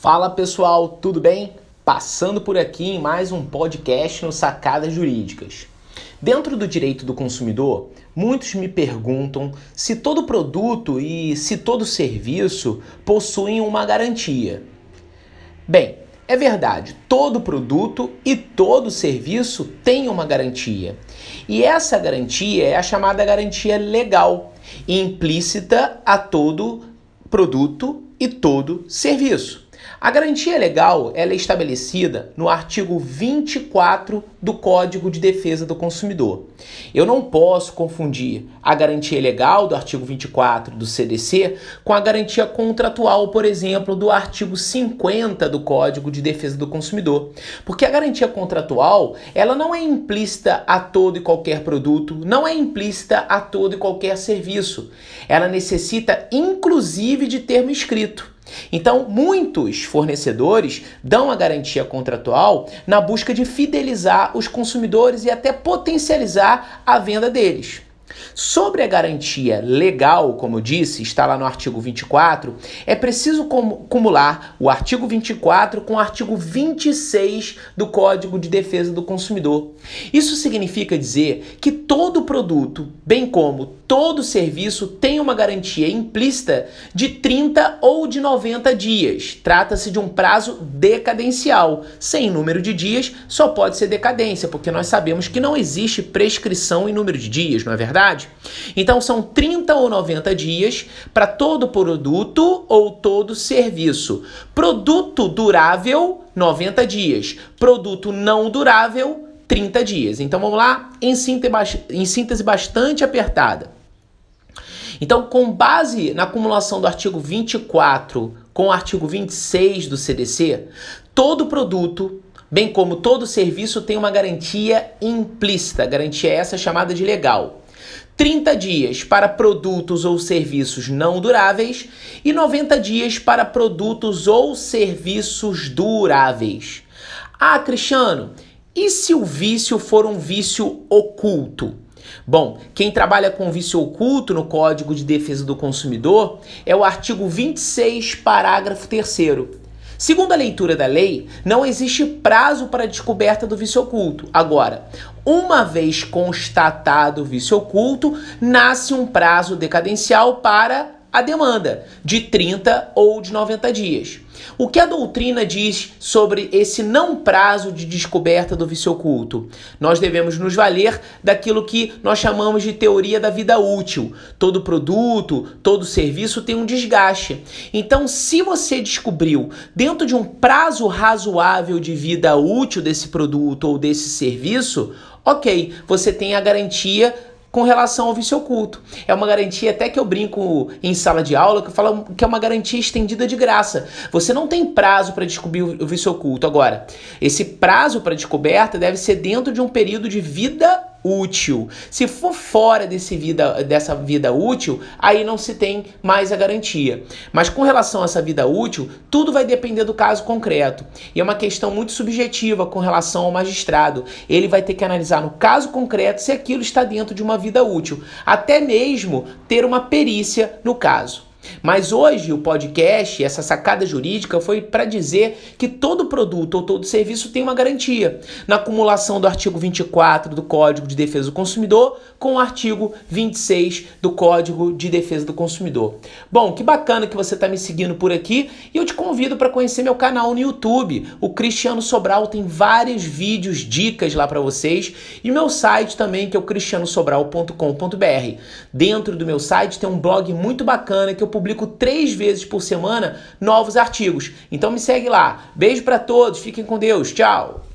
Fala pessoal, tudo bem? Passando por aqui em mais um podcast no Sacadas Jurídicas. Dentro do direito do consumidor, muitos me perguntam se todo produto e se todo serviço possuem uma garantia. Bem, é verdade, todo produto e todo serviço tem uma garantia. E essa garantia é a chamada garantia legal, implícita a todo produto e todo serviço. A garantia legal é estabelecida no artigo 24 do Código de Defesa do Consumidor. Eu não posso confundir a garantia legal do artigo 24 do CDC com a garantia contratual, por exemplo, do artigo 50 do Código de Defesa do Consumidor. Porque a garantia contratual, ela não é implícita a todo e qualquer produto, não é implícita a todo e qualquer serviço. Ela necessita inclusive de termo escrito. Então, muitos fornecedores dão a garantia contratual na busca de fidelizar os consumidores e até potencializar a venda deles. Sobre a garantia legal, como eu disse, está lá no artigo 24, é preciso acumular o artigo 24 com o artigo 26 do Código de Defesa do Consumidor. Isso significa dizer que todo produto, bem como todo serviço, tem uma garantia implícita de 30 ou de 90 dias. Trata-se de um prazo decadencial. Sem número de dias, só pode ser decadência, porque nós sabemos que não existe prescrição em número de dias, não é verdade? Então são 30 ou 90 dias para todo produto ou todo serviço. Produto durável, 90 dias. Produto não durável, 30 dias. Então vamos lá, em síntese, em síntese bastante apertada. Então, com base na acumulação do artigo 24 com o artigo 26 do CDC, todo produto, bem como todo serviço, tem uma garantia implícita. Garantia essa chamada de legal. 30 dias para produtos ou serviços não duráveis e 90 dias para produtos ou serviços duráveis. Ah, Cristiano, e se o vício for um vício oculto? Bom, quem trabalha com vício oculto no Código de Defesa do Consumidor é o artigo 26, parágrafo 3. Segundo a leitura da lei, não existe prazo para a descoberta do vício oculto. Agora, uma vez constatado o vício oculto, nasce um prazo decadencial para a demanda de 30 ou de 90 dias. O que a doutrina diz sobre esse não prazo de descoberta do vício oculto? Nós devemos nos valer daquilo que nós chamamos de teoria da vida útil. Todo produto, todo serviço tem um desgaste. Então, se você descobriu dentro de um prazo razoável de vida útil desse produto ou desse serviço, ok, você tem a garantia com relação ao vício oculto. É uma garantia até que eu brinco em sala de aula, que eu falo que é uma garantia estendida de graça. Você não tem prazo para descobrir o vício oculto. Agora, esse prazo para descoberta deve ser dentro de um período de vida útil. Se for fora desse vida, dessa vida útil, aí não se tem mais a garantia. Mas com relação a essa vida útil, tudo vai depender do caso concreto. E é uma questão muito subjetiva com relação ao magistrado. Ele vai ter que analisar no caso concreto se aquilo está dentro de uma vida útil, até mesmo ter uma perícia no caso. Mas hoje o podcast, essa sacada jurídica, foi para dizer que todo produto ou todo serviço tem uma garantia. Na acumulação do artigo 24 do Código de Defesa do Consumidor com o artigo 26 do Código de Defesa do Consumidor. Bom, que bacana que você está me seguindo por aqui e eu te convido para conhecer meu canal no YouTube. O Cristiano Sobral tem vários vídeos, dicas lá para vocês e meu site também que é o cristianosobral.com.br. Dentro do meu site tem um blog muito bacana que eu publico três vezes por semana novos artigos. Então me segue lá. Beijo para todos, fiquem com Deus, tchau.